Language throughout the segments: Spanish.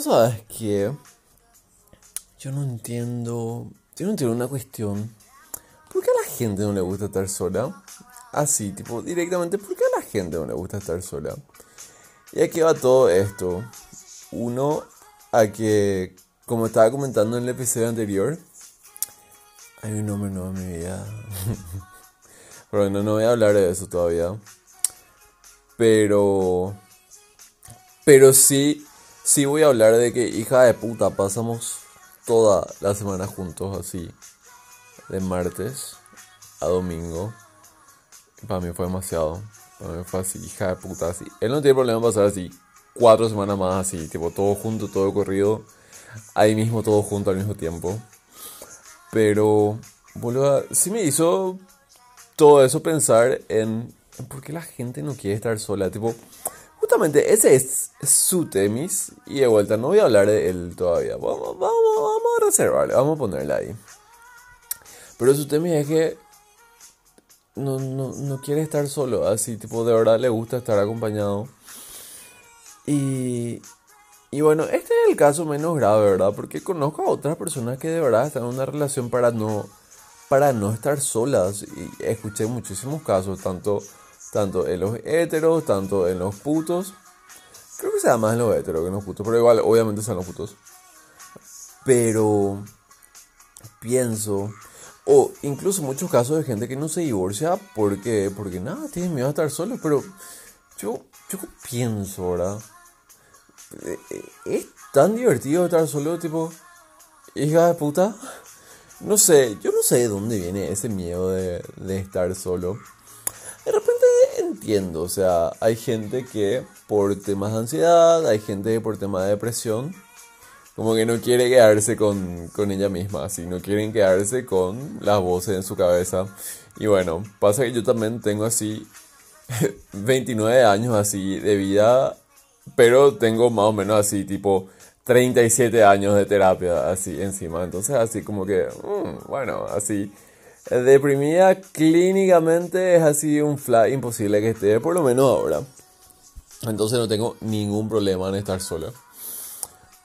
Tú sabes que yo no entiendo, yo no entiendo una cuestión. ¿Por qué a la gente no le gusta estar sola? Así, tipo, directamente, ¿por qué a la gente no le gusta estar sola? Y aquí va todo esto. Uno, a que, como estaba comentando en el episodio anterior, hay un hombre nuevo en mi vida. Pero no, no voy a hablar de eso todavía. Pero. Pero sí, sí voy a hablar de que, hija de puta, pasamos toda la semana juntos así. De martes a domingo. para mí fue demasiado. Para mí fue así, hija de puta, así. Él no tiene problema pasar así cuatro semanas más así, tipo todo junto, todo corrido. Ahí mismo, todo junto al mismo tiempo. Pero, boludo, sí me hizo todo eso pensar en, en por qué la gente no quiere estar sola. Tipo, ese es su temis. Y de vuelta, no voy a hablar de él todavía. Vamos, vamos, vamos a reservarle, vamos a ponerle ahí. Pero su temis es que no, no, no quiere estar solo. Así, tipo, de verdad le gusta estar acompañado. Y, y bueno, este es el caso menos grave, ¿verdad? Porque conozco a otras personas que de verdad están en una relación para no, para no estar solas. Y escuché muchísimos casos, tanto, tanto en los heteros, tanto en los putos. Creo que sea más en los heteros que en los putos, pero igual, obviamente son los putos. Pero pienso, o incluso muchos casos de gente que no se divorcia porque, porque nada, tienen miedo a estar solos, pero yo, yo pienso, ¿verdad? Eh, eh, ¿Es tan divertido estar solo, tipo, hija de puta? No sé, yo no sé de dónde viene ese miedo de, de estar solo. Entiendo, o sea, hay gente que por temas de ansiedad, hay gente que por temas de depresión, como que no quiere quedarse con, con ella misma, así, no quieren quedarse con las voces en su cabeza. Y bueno, pasa que yo también tengo así 29 años así de vida, pero tengo más o menos así tipo 37 años de terapia así encima. Entonces así como que, mm, bueno, así deprimida clínicamente es así un fly imposible que esté, por lo menos ahora. Entonces no tengo ningún problema en estar sola.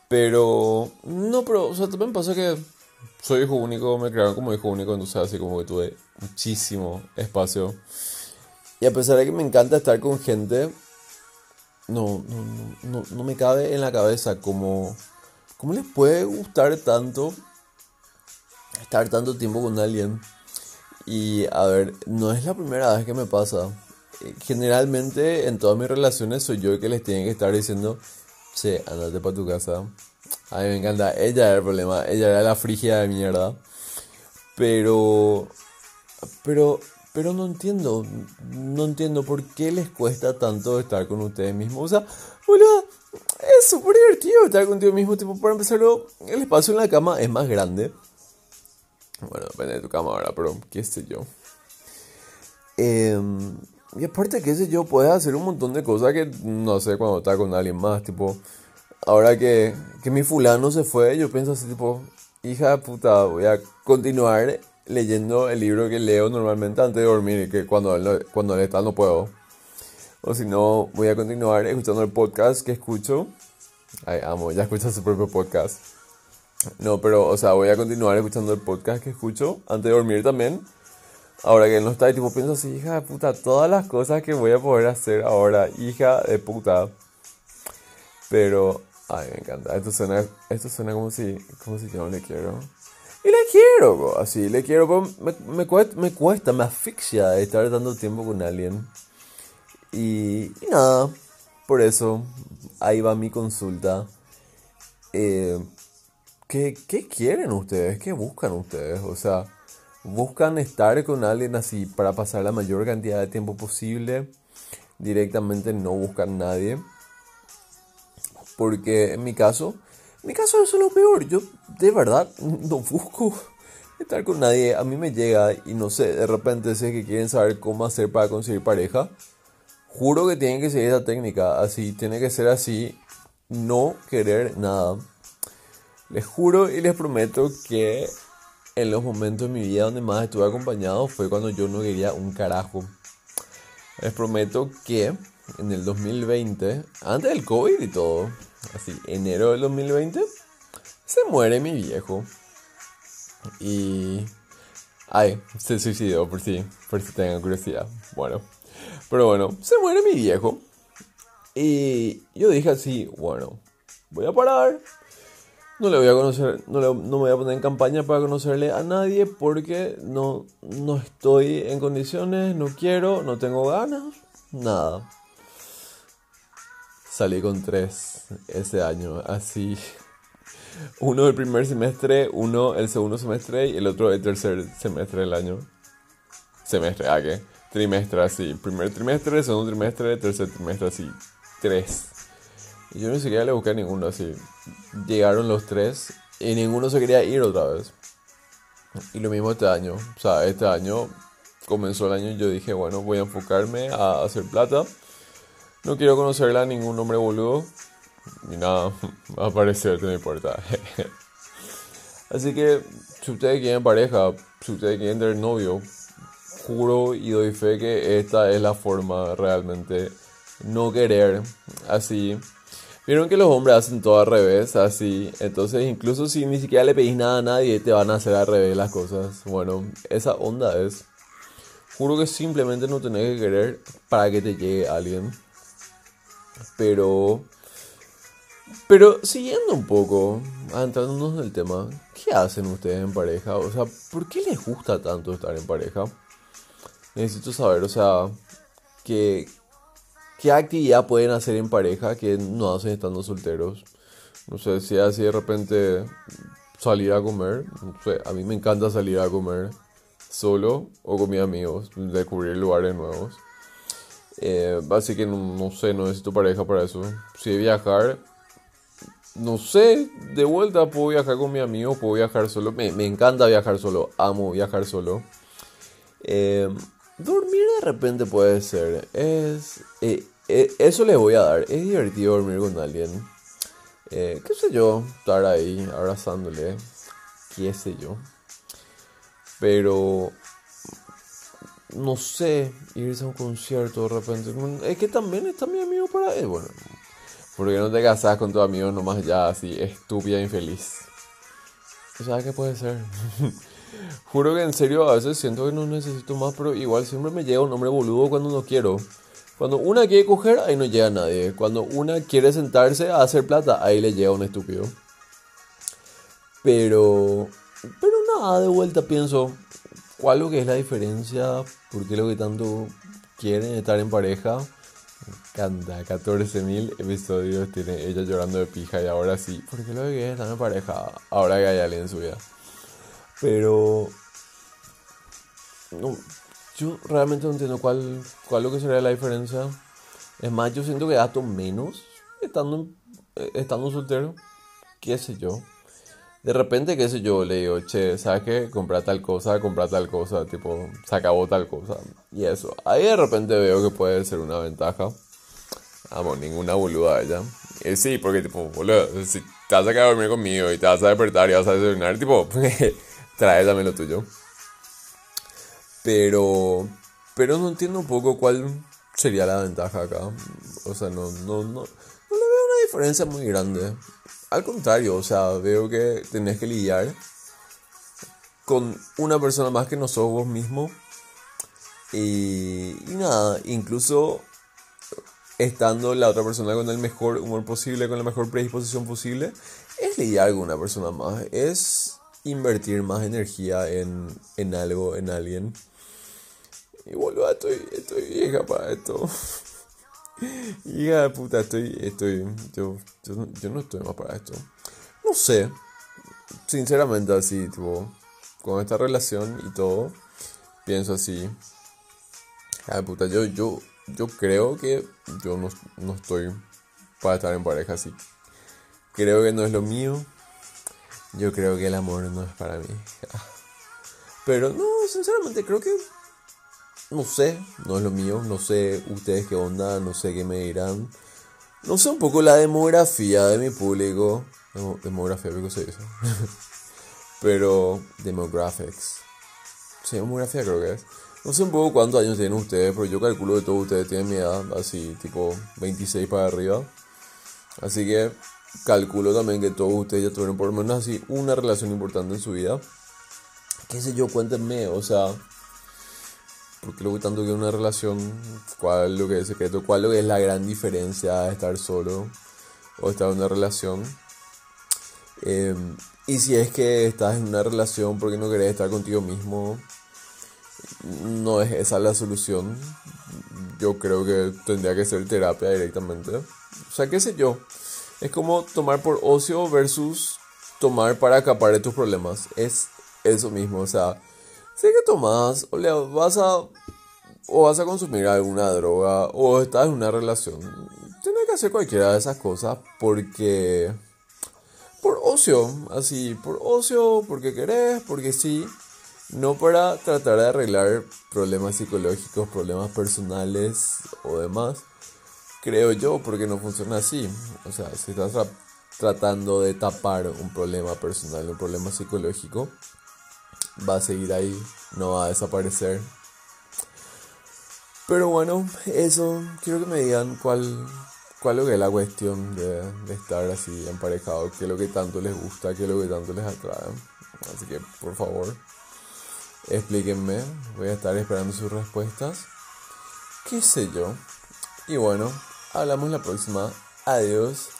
Pero, no, pero, o sea, también pasa que soy hijo único, me crearon como hijo único, entonces así como que tuve muchísimo espacio y a pesar de que me encanta estar con gente, no, no, no, me cabe en la cabeza como, cómo les puede gustar tanto estar tanto tiempo con alguien. Y a ver, no es la primera vez que me pasa. Generalmente en todas mis relaciones soy yo el que les tiene que estar diciendo, che, andate para tu casa. A mí me encanta, ella era el problema, ella era la frigia de mierda. Pero, pero pero no entiendo, no entiendo por qué les cuesta tanto estar con ustedes mismos. O sea, boludo, es súper divertido estar contigo mismo. Tipo, para empezarlo, el espacio en la cama es más grande. Bueno, depende de tu cama ahora, pero qué sé yo. Em, y aparte, qué sé yo, puedes hacer un montón de cosas que no sé cuando estás con alguien más. Tipo, ahora que, que mi fulano se fue, yo pienso así, tipo, hija de puta, voy a continuar leyendo el libro que leo normalmente antes de dormir y que cuando él, cuando él está no puedo. O si no, voy a continuar escuchando el podcast que escucho. Ay, amo, ya escuchas su propio podcast. No, pero, o sea, voy a continuar escuchando el podcast que escucho antes de dormir también. Ahora que él no está, y tipo pienso así, hija de puta, todas las cosas que voy a poder hacer ahora, hija de puta. Pero, ay, me encanta. Esto suena, esto suena como si, como si yo no le quiero. Y le quiero, así, le quiero, me, me, cuesta, me cuesta, asfixia estar dando tiempo con alguien. Y, nada, por eso, ahí va mi consulta. Eh, ¿qué, ¿Qué quieren ustedes? ¿Qué buscan ustedes? O sea, buscan estar con alguien así para pasar la mayor cantidad de tiempo posible. Directamente no buscan nadie. Porque en mi caso, en mi caso eso es lo peor. Yo de verdad no busco estar con nadie. A mí me llega y no sé, de repente sé que quieren saber cómo hacer para conseguir pareja. Juro que tienen que seguir esa técnica. Así, tiene que ser así. No querer nada. Les juro y les prometo que en los momentos de mi vida donde más estuve acompañado fue cuando yo no quería un carajo. Les prometo que en el 2020, antes del COVID y todo, así, enero del 2020, se muere mi viejo. Y... Ay, se suicidó por si, por si tengan curiosidad. Bueno, pero bueno, se muere mi viejo. Y yo dije así, bueno, voy a parar. No le voy a conocer, no, no me voy a poner en campaña para conocerle a nadie porque no, no estoy en condiciones, no quiero, no tengo ganas, nada. Salí con tres ese año, así. Uno el primer semestre, uno el segundo semestre y el otro el tercer semestre del año. Semestre, ¿a qué? Trimestre, así. Primer trimestre, segundo trimestre, tercer trimestre, así. Tres. Yo ni siquiera le busqué a ninguno, así. Llegaron los tres y ninguno se quería ir otra vez. Y lo mismo este año. O sea, este año comenzó el año y yo dije, bueno, voy a enfocarme a hacer plata. No quiero conocerla a ningún hombre boludo. Y nada, va a aparecer, no importa. Así que, si ustedes quieren pareja, si ustedes quieren tener novio, juro y doy fe que esta es la forma realmente no querer así. Vieron que los hombres hacen todo al revés, así. Entonces, incluso si ni siquiera le pedís nada a nadie, te van a hacer al revés las cosas. Bueno, esa onda es. Juro que simplemente no tenés que querer para que te llegue alguien. Pero pero siguiendo un poco, adentrándonos en el tema, ¿qué hacen ustedes en pareja? O sea, ¿por qué les gusta tanto estar en pareja? Necesito saber, o sea, ¿qué, qué actividad pueden hacer en pareja que no hacen estando solteros? No sé, si así de repente salir a comer. No sé, a mí me encanta salir a comer solo o con mis amigos, descubrir lugares nuevos. Eh, así que no, no sé, no necesito pareja para eso. Si viajar, no sé, de vuelta puedo viajar con mi amigo, puedo viajar solo. Me, encanta viajar solo, amo viajar solo. Eh, dormir de repente puede ser. Es, eh, eh, eso le voy a dar. Es divertido dormir con alguien. qué sé yo, estar ahí abrazándole. Qué sé yo. Pero no sé, irse a un concierto de repente. Es que también está mi amigo para. Bueno, porque no te casas con tu amigo nomás ya así, estúpida infeliz? ¿Sabes qué puede ser? Juro que en serio a veces siento que no necesito más, pero igual siempre me llega un hombre boludo cuando no quiero. Cuando una quiere coger, ahí no llega nadie. Cuando una quiere sentarse a hacer plata, ahí le llega un estúpido. Pero... Pero nada, de vuelta pienso, ¿cuál lo que es la diferencia? ¿Por qué lo que tanto quieren estar en pareja? encanta. 14.000 episodios tiene ella llorando de pija y ahora sí. ¿Por qué lo que están en pareja? Ahora que hay alguien en su vida. Pero. No, yo realmente no entiendo cuál, cuál lo que sería la diferencia. Es más, yo siento que gasto menos estando, eh, estando soltero. ¿Qué sé yo? De repente, qué sé yo, le digo, che, ¿sabes qué? Comprar tal cosa, comprar tal cosa, tipo, se acabó tal cosa. Y eso. Ahí de repente veo que puede ser una ventaja. Vamos, ninguna boluda ella. Y sí, porque tipo, boludo, si te vas a quedar a dormir conmigo y te vas a despertar y vas a desayunar, tipo, trae también lo tuyo. Pero, pero no entiendo un poco cuál sería la ventaja acá. O sea, no, no, no, no le veo una diferencia muy grande. Al contrario, o sea, veo que tenés que lidiar con una persona más que no sos vos mismo. Y, y nada, incluso estando la otra persona con el mejor humor posible, con la mejor predisposición posible, es lidiar con una persona más, es invertir más energía en, en algo, en alguien. Y boludo, estoy, estoy vieja para esto. Hija de puta, estoy, estoy, yo, yo, no estoy más para esto. No sé, sinceramente así, tipo, con esta relación y todo, pienso así. Hija de puta, yo, yo, yo creo que yo no, no estoy para estar en pareja así. Creo que no es lo mío. Yo creo que el amor no es para mí. Pero no, sinceramente creo que no sé, no es lo mío, no sé ustedes qué onda, no sé qué me dirán. No sé un poco la demografía de mi público. demografía, ¿qué se dice? Pero, demographics. Sí, demografía creo que es. No sé un poco cuántos años tienen ustedes, pero yo calculo que todos ustedes tienen mi edad, así tipo 26 para arriba. Así que calculo también que todos ustedes ya tuvieron por lo menos así una relación importante en su vida. Qué sé yo, cuéntenme, o sea, ¿por qué lo que tanto que una relación? ¿Cuál lo que es secreto? ¿Cuál lo es la gran diferencia de estar solo o estar en una relación? Em, y si es que estás en una relación porque no querés estar contigo mismo, no es esa la solución. Yo creo que tendría que ser terapia directamente. O sea, qué sé yo. Es como tomar por ocio versus tomar para acapar de tus problemas. Es eso mismo. O sea, sé que tomas o le vas a o vas a consumir alguna droga o estás en una relación. Tienes que hacer cualquiera de esas cosas porque por ocio, así, por ocio, porque querés, porque sí, no para tratar de arreglar problemas psicológicos, problemas personales o demás, creo yo, porque no funciona así. O sea, si estás tratando de tapar un problema personal, un problema psicológico, va a seguir ahí, no va a desaparecer. Pero bueno, eso, quiero que me digan cuál ¿Cuál es la cuestión de, estar así emparejado? ¿Qué es lo que tanto les gusta? ¿Qué es lo que tanto les atrae? Así que, por favor, explíquenme. Voy a estar esperando sus respuestas. ¿Qué sé yo? Y bueno, hablamos la próxima. Adiós.